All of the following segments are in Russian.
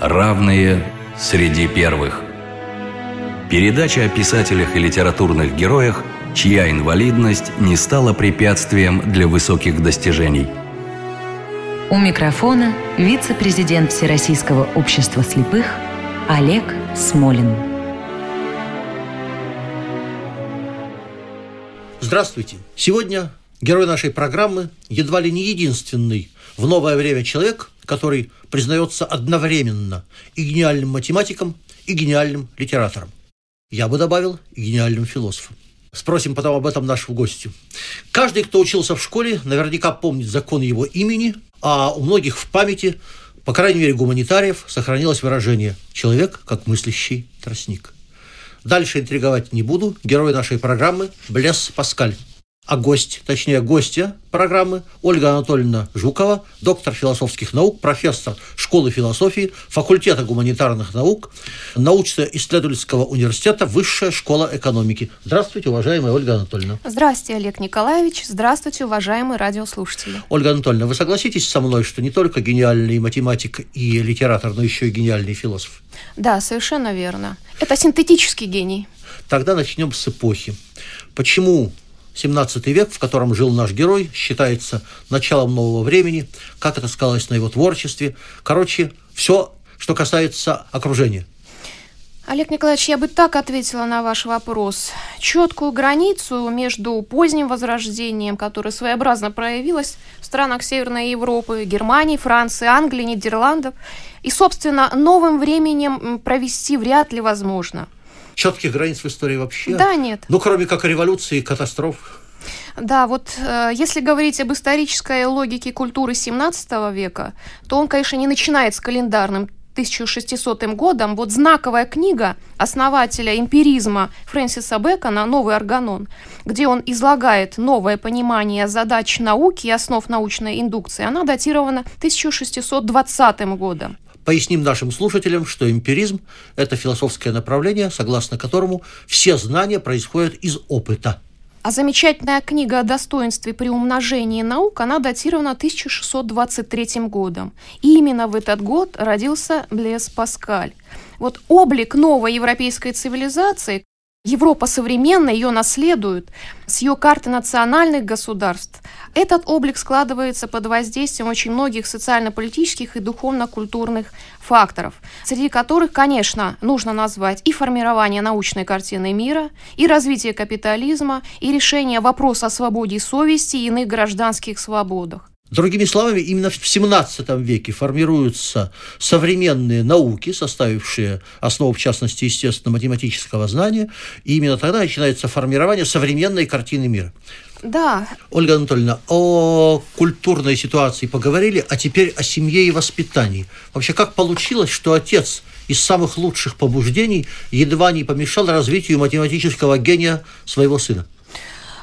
Равные среди первых. Передача о писателях и литературных героях, чья инвалидность не стала препятствием для высоких достижений. У микрофона вице-президент Всероссийского общества слепых Олег Смолин. Здравствуйте! Сегодня герой нашей программы едва ли не единственный в новое время человек, который признается одновременно и гениальным математиком, и гениальным литератором. Я бы добавил и гениальным философом. Спросим потом об этом нашего гостю. Каждый, кто учился в школе, наверняка помнит закон его имени, а у многих в памяти, по крайней мере, гуманитариев, сохранилось выражение «человек как мыслящий тростник». Дальше интриговать не буду. Герой нашей программы – Блес Паскаль а гость, точнее гостья программы Ольга Анатольевна Жукова, доктор философских наук, профессор школы философии, факультета гуманитарных наук, научно-исследовательского университета, высшая школа экономики. Здравствуйте, уважаемая Ольга Анатольевна. Здравствуйте, Олег Николаевич. Здравствуйте, уважаемые радиослушатели. Ольга Анатольевна, вы согласитесь со мной, что не только гениальный математик и литератор, но еще и гениальный философ? Да, совершенно верно. Это синтетический гений. Тогда начнем с эпохи. Почему 17 век, в котором жил наш герой, считается началом нового времени, как это сказалось на его творчестве. Короче, все, что касается окружения. Олег Николаевич, я бы так ответила на ваш вопрос. Четкую границу между поздним возрождением, которое своеобразно проявилось в странах Северной Европы, Германии, Франции, Англии, Нидерландов, и, собственно, новым временем провести вряд ли возможно – четких границ в истории вообще? Да, нет. Ну, кроме как революции и катастроф. Да, вот э, если говорить об исторической логике культуры 17 века, то он, конечно, не начинает с календарным 1600 годом. Вот знаковая книга основателя эмпиризма Фрэнсиса Бэкона «Новый органон», где он излагает новое понимание задач науки и основ научной индукции, она датирована 1620 годом. Поясним нашим слушателям, что эмпиризм – это философское направление, согласно которому все знания происходят из опыта. А замечательная книга о достоинстве при умножении наук, она датирована 1623 годом. И именно в этот год родился Блес Паскаль. Вот облик новой европейской цивилизации, Европа современная, ее наследуют с ее карты национальных государств. Этот облик складывается под воздействием очень многих социально-политических и духовно-культурных факторов, среди которых, конечно, нужно назвать и формирование научной картины мира, и развитие капитализма, и решение вопроса о свободе совести и иных гражданских свободах. Другими словами, именно в XVII веке формируются современные науки, составившие основу, в частности, естественно-математического знания, и именно тогда начинается формирование современной картины мира. Да. Ольга Анатольевна, о культурной ситуации поговорили, а теперь о семье и воспитании. Вообще, как получилось, что отец из самых лучших побуждений едва не помешал развитию математического гения своего сына?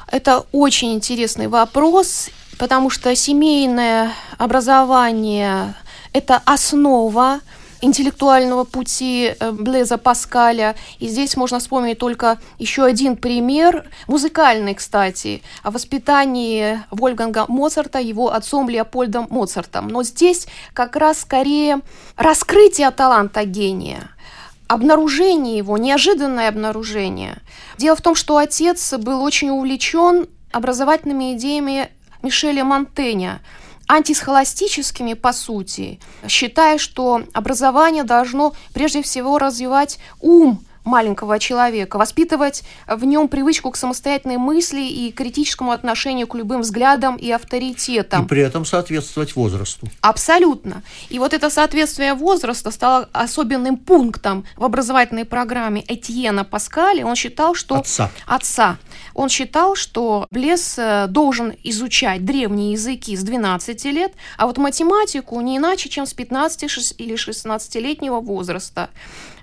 Это очень интересный вопрос, потому что семейное образование – это основа интеллектуального пути э, Блеза Паскаля. И здесь можно вспомнить только еще один пример, музыкальный, кстати, о воспитании Вольганга Моцарта его отцом Леопольдом Моцартом. Но здесь как раз скорее раскрытие таланта гения – обнаружение его, неожиданное обнаружение. Дело в том, что отец был очень увлечен образовательными идеями Мишеля Монтэня, антисхоластическими по сути, считая, что образование должно прежде всего развивать ум маленького человека, воспитывать в нем привычку к самостоятельной мысли и критическому отношению к любым взглядам и авторитетам. И при этом соответствовать возрасту. Абсолютно. И вот это соответствие возраста стало особенным пунктом в образовательной программе Этьена Паскаля. Он считал, что... Отца. Отца. Он считал, что Блес э, должен изучать древние языки с 12 лет, а вот математику не иначе, чем с 15 или 16-летнего возраста.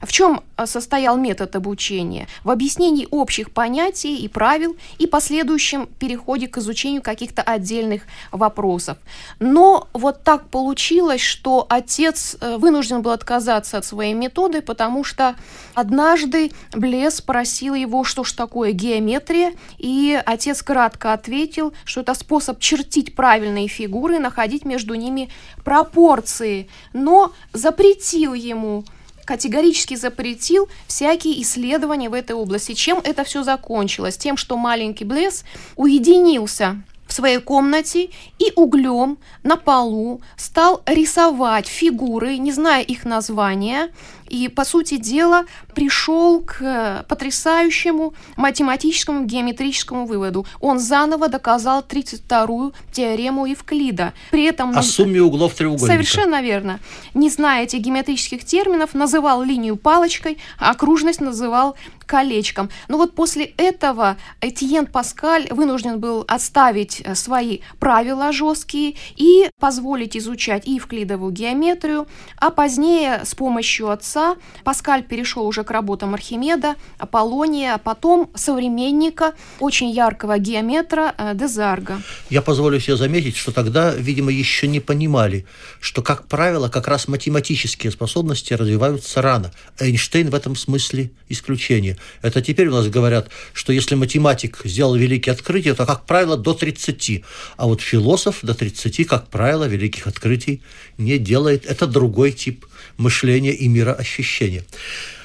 В чем э, состоял метод обучения? В объяснении общих понятий и правил и последующем переходе к изучению каких-то отдельных вопросов. Но вот так получилось, что отец э, вынужден был отказаться от своей методы, потому что однажды Блес спросил его, что ж такое геометрия, и отец кратко ответил, что это способ чертить правильные фигуры находить между ними пропорции, но запретил ему категорически запретил всякие исследования в этой области. Чем это все закончилось? Тем, что маленький Блесс уединился в своей комнате и углем на полу стал рисовать фигуры, не зная их названия, и, по сути дела, пришел к потрясающему математическому геометрическому выводу. Он заново доказал 32-ю теорему Евклида. При этом... О сумме углов треугольника. Совершенно верно. Не зная этих геометрических терминов, называл линию палочкой, а окружность называл колечком. Но вот после этого Этьен Паскаль вынужден был отставить э, свои правила жесткие и позволить изучать и евклидовую геометрию, а позднее с помощью отца Паскаль перешел уже к работам Архимеда, Аполлония, а потом современника, очень яркого геометра э, Дезарга. Я позволю себе заметить, что тогда, видимо, еще не понимали, что, как правило, как раз математические способности развиваются рано. Эйнштейн в этом смысле исключение. Это теперь у нас говорят, что если математик сделал великие открытия, то, как правило, до 30. А вот философ до 30, как правило, великих открытий не делает. Это другой тип мышления и мироощущения.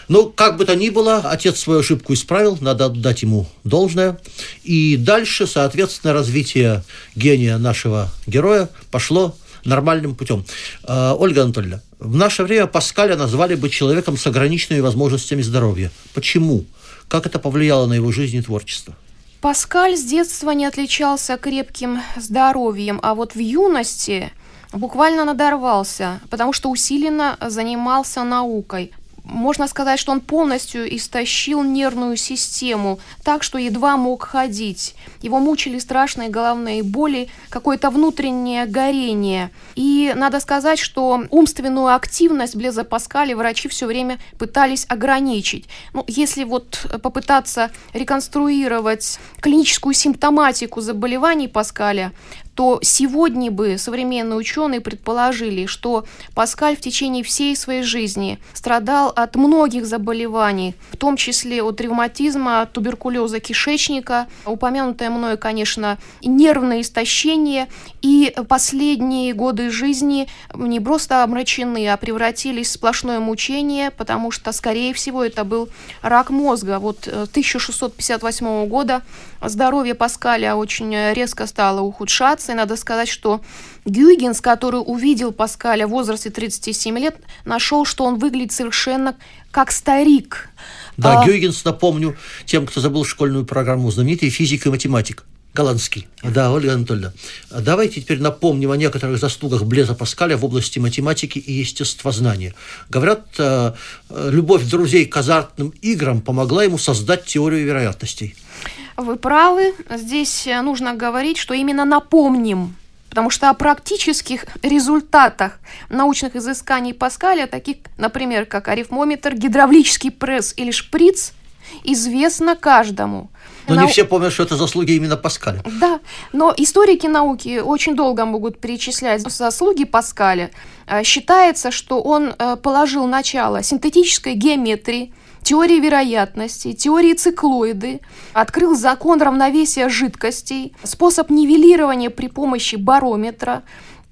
Ну, как бы то ни было, отец свою ошибку исправил, надо отдать ему должное. И дальше, соответственно, развитие гения нашего героя пошло нормальным путем. А, Ольга Анатольевна, в наше время Паскаля назвали бы человеком с ограниченными возможностями здоровья. Почему? Как это повлияло на его жизнь и творчество? Паскаль с детства не отличался крепким здоровьем, а вот в юности буквально надорвался, потому что усиленно занимался наукой можно сказать, что он полностью истощил нервную систему, так что едва мог ходить. Его мучили страшные головные боли, какое-то внутреннее горение. И надо сказать, что умственную активность Блеза Паскаля врачи все время пытались ограничить. Ну, если вот попытаться реконструировать клиническую симптоматику заболеваний Паскаля, то сегодня бы современные ученые предположили, что Паскаль в течение всей своей жизни страдал от многих заболеваний, в том числе от ревматизма, от туберкулеза кишечника, упомянутое мною, конечно, нервное истощение, и последние годы жизни не просто омрачены, а превратились в сплошное мучение, потому что, скорее всего, это был рак мозга. Вот 1658 э, года здоровье Паскаля очень резко стало ухудшаться, информации. Надо сказать, что Гюйгенс, который увидел Паскаля в возрасте 37 лет, нашел, что он выглядит совершенно как старик. Да, а... Гюйгенс, напомню, тем, кто забыл школьную программу, знаменитый физик и математик. Голландский. Да, Ольга Анатольевна. Давайте теперь напомним о некоторых заслугах Блеза Паскаля в области математики и естествознания. Говорят, э, любовь друзей к азартным играм помогла ему создать теорию вероятностей. Вы правы. Здесь э, нужно говорить, что именно напомним Потому что о практических результатах научных изысканий Паскаля, таких, например, как арифмометр, гидравлический пресс или шприц, известно каждому. Но Нау... не все помнят, что это заслуги именно Паскаля. Да, но историки науки очень долго могут перечислять заслуги Паскаля. Э, считается, что он э, положил начало синтетической геометрии, теории вероятности, теории циклоиды, открыл закон равновесия жидкостей, способ нивелирования при помощи барометра,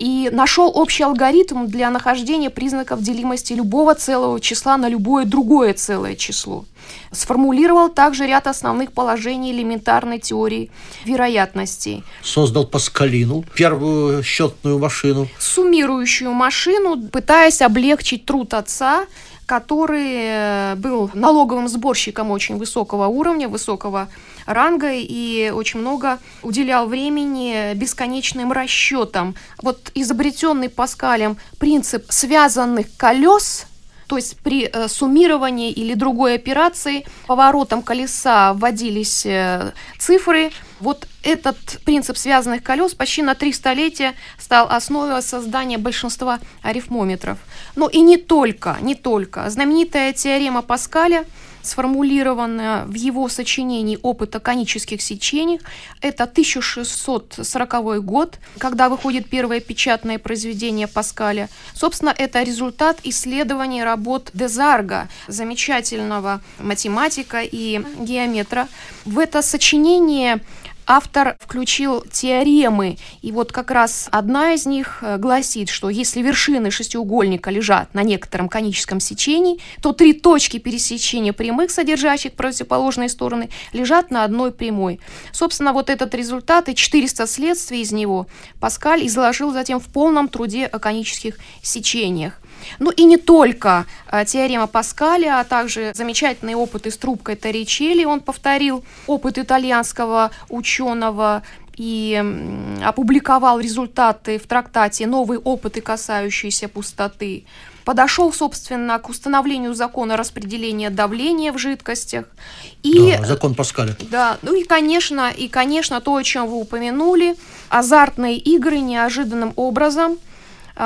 и нашел общий алгоритм для нахождения признаков делимости любого целого числа на любое другое целое число. Сформулировал также ряд основных положений элементарной теории вероятностей. Создал Паскалину, первую счетную машину. Суммирующую машину, пытаясь облегчить труд отца который э, был налоговым сборщиком очень высокого уровня, высокого ранга и очень много уделял времени бесконечным расчетам. Вот изобретенный Паскалем принцип связанных колес – то есть при э, суммировании или другой операции поворотом колеса вводились э, цифры. Вот этот принцип связанных колес почти на три столетия стал основой создания большинства арифмометров. Но и не только, не только. Знаменитая теорема Паскаля сформулировано в его сочинении «Опыт о конических сечениях». Это 1640 год, когда выходит первое печатное произведение Паскаля. Собственно, это результат исследований работ Дезарга, замечательного математика и геометра. В это сочинение автор включил теоремы, и вот как раз одна из них э, гласит, что если вершины шестиугольника лежат на некотором коническом сечении, то три точки пересечения прямых, содержащих противоположные стороны, лежат на одной прямой. Собственно, вот этот результат и 400 следствий из него Паскаль изложил затем в полном труде о конических сечениях. Ну и не только а, теорема Паскаля, а также замечательные опыты с трубкой Торричелли он повторил, опыт итальянского ученого и опубликовал результаты в трактате «Новые опыты, касающиеся пустоты». Подошел, собственно, к установлению закона распределения давления в жидкостях. И, да, закон Паскаля. Да, ну и, конечно, и, конечно, то, о чем вы упомянули, азартные игры неожиданным образом –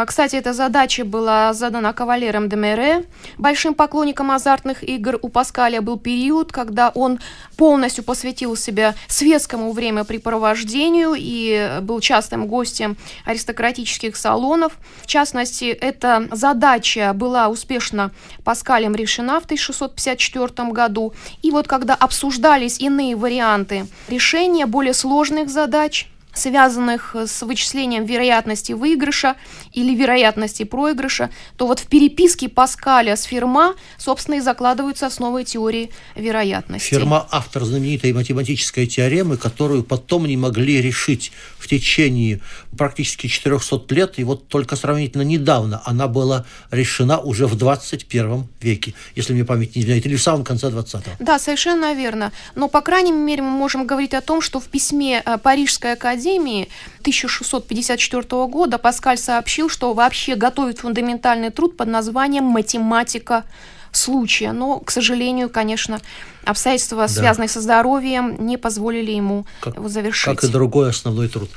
кстати, эта задача была задана кавалером де. Большим поклонником азартных игр у Паскаля был период, когда он полностью посвятил себя светскому времяпрепровождению и был частым гостем аристократических салонов. В частности, эта задача была успешно Паскалем решена в 1654 году. И вот когда обсуждались иные варианты решения более сложных задач – связанных с вычислением вероятности выигрыша или вероятности проигрыша, то вот в переписке Паскаля с Ферма, собственно, и закладываются основы теории вероятности. Ферма – автор знаменитой математической теоремы, которую потом не могли решить в течение практически 400 лет, и вот только сравнительно недавно она была решена уже в 21 веке, если мне память не изменяет, или в самом конце 20-го. Да, совершенно верно. Но, по крайней мере, мы можем говорить о том, что в письме э, Парижской академии Академии 1654 года Паскаль сообщил, что вообще готовит фундаментальный труд под названием «Математика случая». Но, к сожалению, конечно, обстоятельства, да. связанные со здоровьем, не позволили ему как, его завершить. Как и другой основной труд.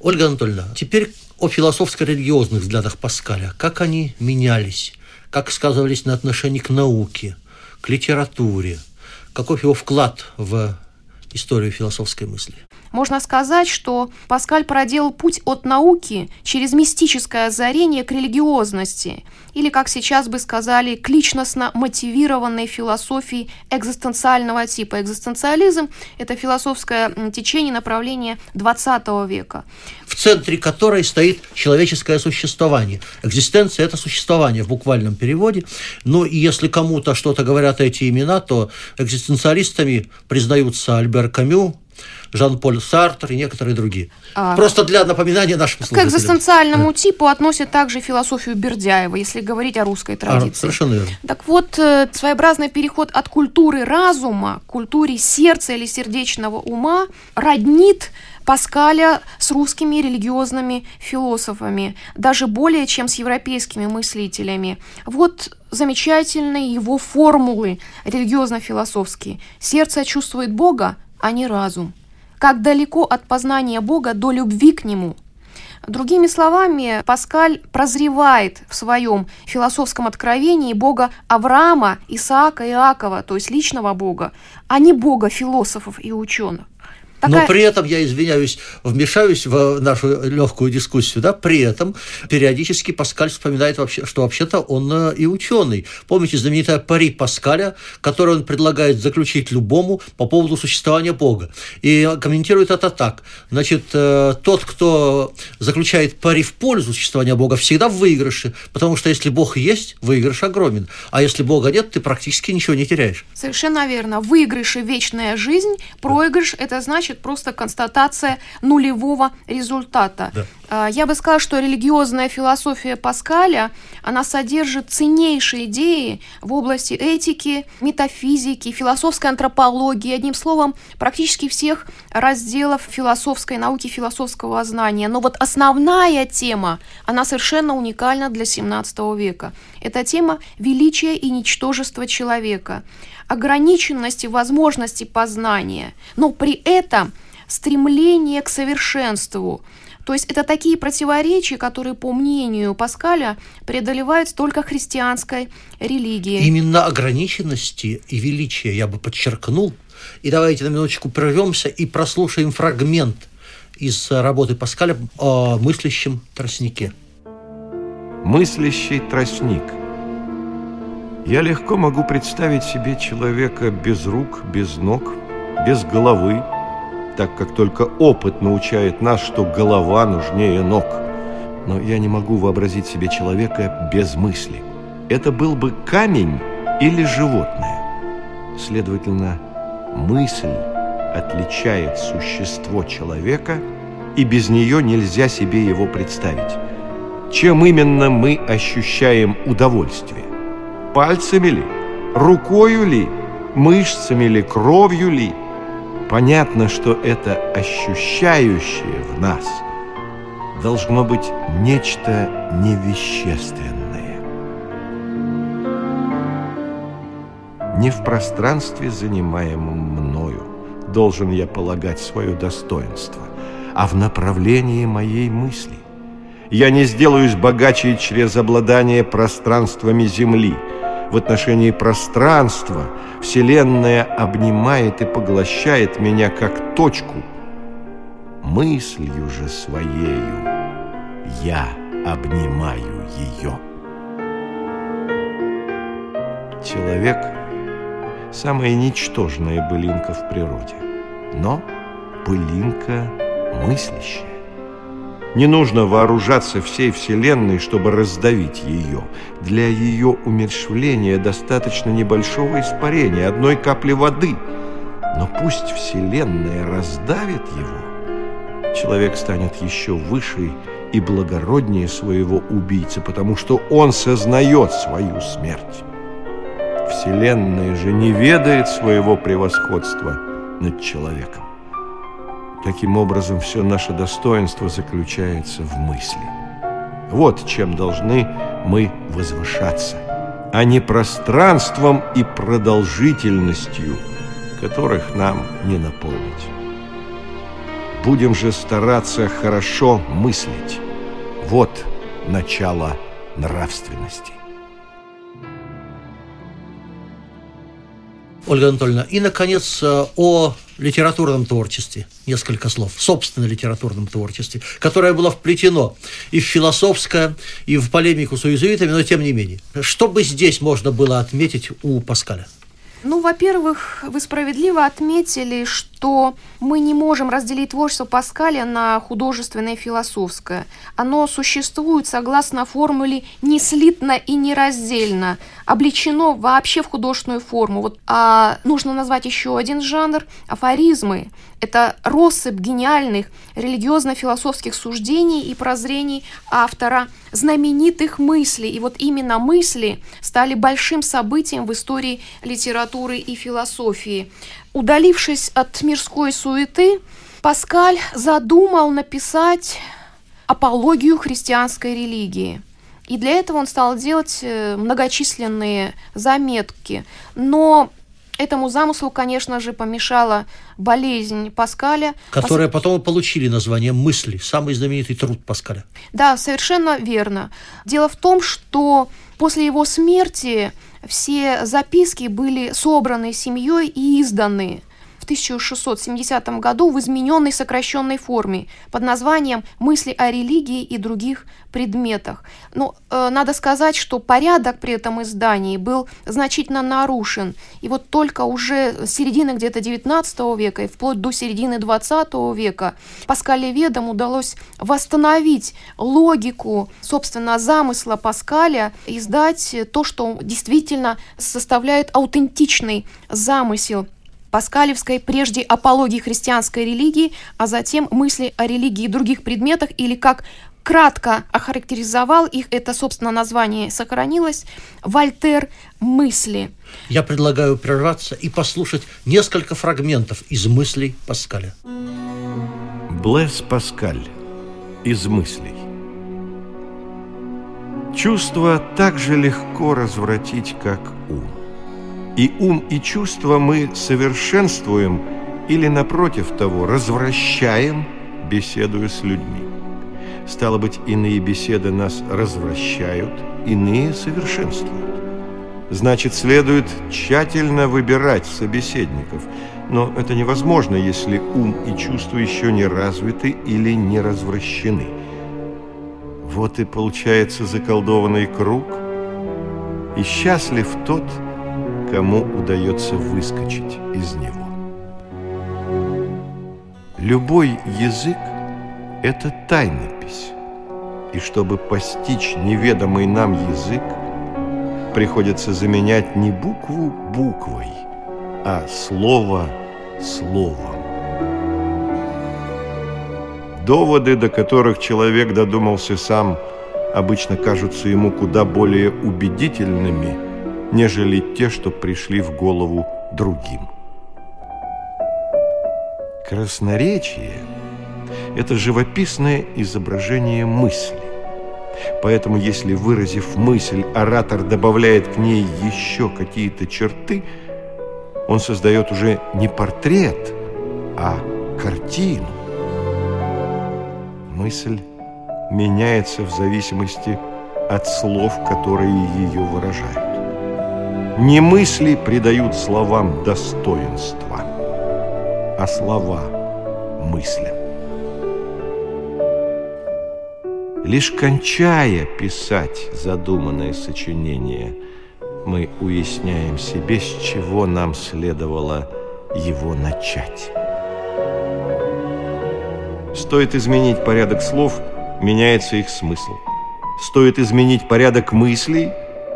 Ольга Анатольевна, теперь о философско-религиозных взглядах Паскаля. Как они менялись? Как сказывались на отношении к науке, к литературе? Каков его вклад в историю философской мысли? Можно сказать, что Паскаль проделал путь от науки через мистическое озарение к религиозности, или, как сейчас бы сказали, к личностно мотивированной философии экзистенциального типа. Экзистенциализм – это философское течение направления XX века. В центре которой стоит человеческое существование. Экзистенция – это существование в буквальном переводе. Но если кому-то что-то говорят эти имена, то экзистенциалистами признаются Альбер Камю, Жан-Поль Сартр и некоторые другие. А, Просто для напоминания нашим слушателям. К экзистенциальному типу относят также философию Бердяева, если говорить о русской а, традиции. А, совершенно верно. Так вот, э, своеобразный переход от культуры разума к культуре сердца или сердечного ума роднит Паскаля с русскими религиозными философами, даже более чем с европейскими мыслителями. Вот замечательные его формулы религиозно-философские. Сердце чувствует Бога, а не разум как далеко от познания Бога до любви к Нему. Другими словами, Паскаль прозревает в своем философском откровении Бога Авраама, Исаака и Иакова, то есть личного Бога, а не Бога философов и ученых. Такая... Но при этом, я извиняюсь, вмешаюсь в нашу легкую дискуссию, да, при этом периодически Паскаль вспоминает, вообще, что вообще-то он э, и ученый. Помните знаменитое пари Паскаля, которое он предлагает заключить любому по поводу существования Бога. И комментирует это так. Значит, э, тот, кто заключает пари в пользу существования Бога, всегда в выигрыше, потому что если Бог есть, выигрыш огромен. А если Бога нет, ты практически ничего не теряешь. Совершенно верно. Выигрыш и вечная жизнь, проигрыш – это значит значит просто констатация нулевого результата. Да. А, я бы сказала, что религиозная философия Паскаля, она содержит ценнейшие идеи в области этики, метафизики, философской антропологии, одним словом, практически всех разделов философской науки, философского знания. Но вот основная тема, она совершенно уникальна для 17 века. Это тема величия и ничтожества человека ограниченности возможностей познания, но при этом стремление к совершенству. То есть это такие противоречия, которые, по мнению Паскаля, преодолеваются только христианской религией. Именно ограниченности и величия я бы подчеркнул. И давайте на минуточку прервемся и прослушаем фрагмент из работы Паскаля о мыслящем тростнике. Мыслящий тростник. Я легко могу представить себе человека без рук, без ног, без головы, так как только опыт научает нас, что голова нужнее ног. Но я не могу вообразить себе человека без мысли. Это был бы камень или животное. Следовательно, мысль отличает существо человека, и без нее нельзя себе его представить. Чем именно мы ощущаем удовольствие? Пальцами ли? Рукою ли? Мышцами ли? Кровью ли? Понятно, что это ощущающее в нас должно быть нечто невещественное. Не в пространстве, занимаемом мною, должен я полагать свое достоинство, а в направлении моей мысли. Я не сделаюсь богаче через обладание пространствами Земли – в отношении пространства Вселенная обнимает и поглощает меня как точку. Мыслью же своею я обнимаю ее. Человек – самая ничтожная былинка в природе, но былинка мыслящая. Не нужно вооружаться всей Вселенной, чтобы раздавить ее. Для ее умерщвления достаточно небольшого испарения, одной капли воды. Но пусть Вселенная раздавит его, человек станет еще выше и благороднее своего убийцы, потому что он сознает свою смерть. Вселенная же не ведает своего превосходства над человеком. Таким образом, все наше достоинство заключается в мысли. Вот чем должны мы возвышаться, а не пространством и продолжительностью, которых нам не наполнить. Будем же стараться хорошо мыслить. Вот начало нравственности. Ольга Анатольевна, и, наконец, э, о литературном творчестве, несколько слов, собственно литературном творчестве, которое было вплетено и в философское, и в полемику с уезуитами, но тем не менее. Что бы здесь можно было отметить у Паскаля? Ну, во-первых, вы справедливо отметили, что мы не можем разделить творчество Паскаля на художественное и философское. Оно существует согласно формуле «не слитно и нераздельно», обличено вообще в художественную форму. Вот, а нужно назвать еще один жанр – афоризмы. Это россыпь гениальных религиозно-философских суждений и прозрений автора, знаменитых мыслей. И вот именно мысли стали большим событием в истории литературы и философии. Удалившись от мирской суеты, Паскаль задумал написать апологию христианской религии – и для этого он стал делать э, многочисленные заметки. Но Этому замыслу, конечно же, помешала болезнь Паскаля. Которая Пас... потом получили название «Мысли», самый знаменитый труд Паскаля. Да, совершенно верно. Дело в том, что после его смерти все записки были собраны семьей и изданы 1670 году в измененной сокращенной форме под названием «Мысли о религии и других предметах». Но э, надо сказать, что порядок при этом издании был значительно нарушен. И вот только уже с середины где-то 19 века и вплоть до середины 20 века Паскалеведам удалось восстановить логику, собственно, замысла Паскаля, издать то, что действительно составляет аутентичный замысел паскалевской прежде апологии христианской религии, а затем мысли о религии и других предметах, или как кратко охарактеризовал их, это, собственно, название сохранилось, Вольтер «Мысли». Я предлагаю прерваться и послушать несколько фрагментов из мыслей Паскаля. Блэс Паскаль из мыслей. Чувство так же легко развратить, как ум. И ум и чувства мы совершенствуем или, напротив того, развращаем, беседуя с людьми. Стало быть, иные беседы нас развращают, иные совершенствуют. Значит, следует тщательно выбирать собеседников. Но это невозможно, если ум и чувства еще не развиты или не развращены. Вот и получается заколдованный круг. И счастлив тот, кому удается выскочить из него. Любой язык – это тайнопись. И чтобы постичь неведомый нам язык, приходится заменять не букву буквой, а слово словом. Доводы, до которых человек додумался сам, обычно кажутся ему куда более убедительными, нежели те, что пришли в голову другим. Красноречие – это живописное изображение мысли. Поэтому, если, выразив мысль, оратор добавляет к ней еще какие-то черты, он создает уже не портрет, а картину. Мысль меняется в зависимости от слов, которые ее выражают. Не мысли придают словам достоинства, а слова мыслям. Лишь кончая писать задуманное сочинение, мы уясняем себе, с чего нам следовало его начать. Стоит изменить порядок слов, меняется их смысл. Стоит изменить порядок мыслей,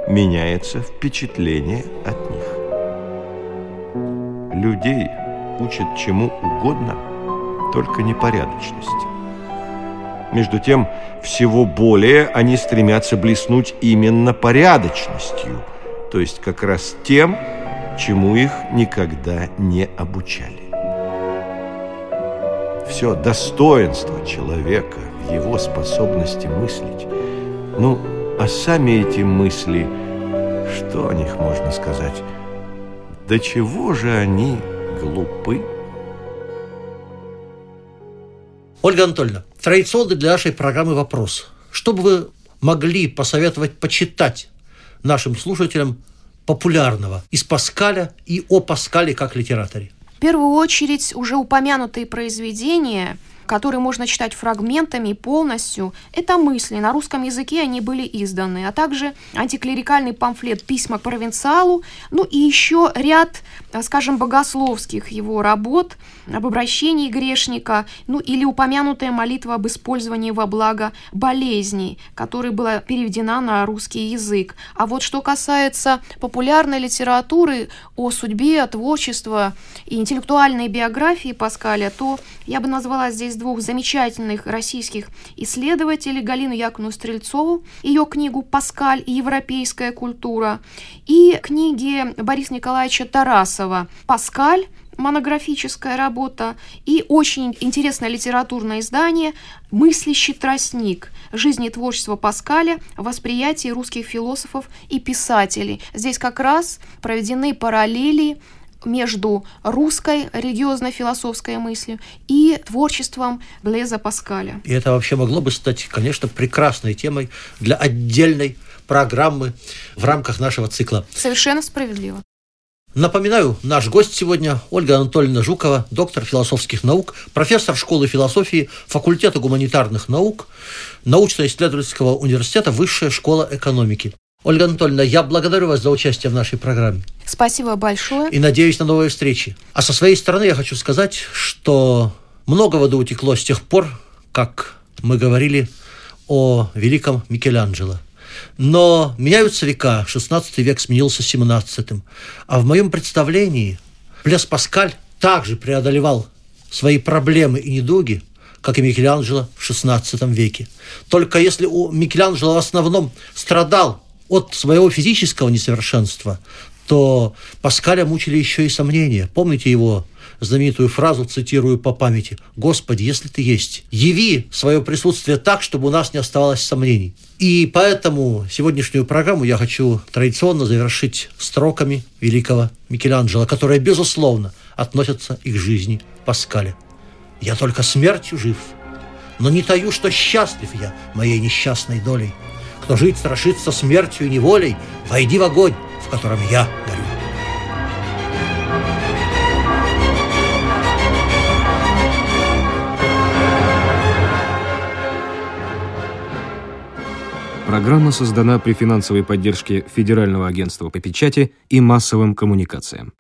меняется впечатление от них. Людей учат чему угодно, только непорядочности. Между тем, всего более они стремятся блеснуть именно порядочностью, то есть как раз тем, чему их никогда не обучали. Все достоинство человека в его способности мыслить. Ну, а сами эти мысли, что о них можно сказать? До чего же они глупы? Ольга Анатольевна, традиционный для нашей программы вопрос. Что бы вы могли посоветовать почитать нашим слушателям популярного из Паскаля и о Паскале как литераторе? В первую очередь уже упомянутые произведения – которые можно читать фрагментами полностью, это мысли. На русском языке они были изданы, а также антиклерикальный памфлет «Письма к провинциалу», ну и еще ряд, э, скажем, богословских его работ об обращении грешника, ну или упомянутая молитва об использовании во благо болезней, которая была переведена на русский язык. А вот что касается популярной литературы о судьбе, творчества и интеллектуальной биографии Паскаля, то я бы назвала здесь двух замечательных российских исследователей, Галину Яковлевну Стрельцову, ее книгу «Паскаль и европейская культура», и книги Бориса Николаевича Тарасова «Паскаль», монографическая работа и очень интересное литературное издание «Мыслящий тростник. Жизнь и творчество Паскаля. Восприятие русских философов и писателей». Здесь как раз проведены параллели между русской религиозно-философской мыслью и творчеством Блеза Паскаля. И это вообще могло бы стать, конечно, прекрасной темой для отдельной программы в рамках нашего цикла. Совершенно справедливо. Напоминаю, наш гость сегодня Ольга Анатольевна Жукова, доктор философских наук, профессор школы философии факультета гуманитарных наук, научно-исследовательского университета Высшая школа экономики. Ольга Анатольевна, я благодарю вас за участие в нашей программе. Спасибо большое. И надеюсь на новые встречи. А со своей стороны я хочу сказать, что много воды утекло с тех пор, как мы говорили о великом Микеланджело. Но меняются века, 16 век сменился 17 А в моем представлении Блес Паскаль также преодолевал свои проблемы и недуги, как и Микеланджело в 16 веке. Только если у Микеланджело в основном страдал от своего физического несовершенства, то Паскаля мучили еще и сомнения. Помните его знаменитую фразу, цитирую по памяти, «Господи, если ты есть, яви свое присутствие так, чтобы у нас не оставалось сомнений». И поэтому сегодняшнюю программу я хочу традиционно завершить строками великого Микеланджело, которые, безусловно, относятся и к жизни Паскаля. «Я только смертью жив, но не таю, что счастлив я моей несчастной долей. Кто жить страшится смертью и неволей, войди в огонь, в котором я горю. Программа создана при финансовой поддержке Федерального агентства по печати и массовым коммуникациям.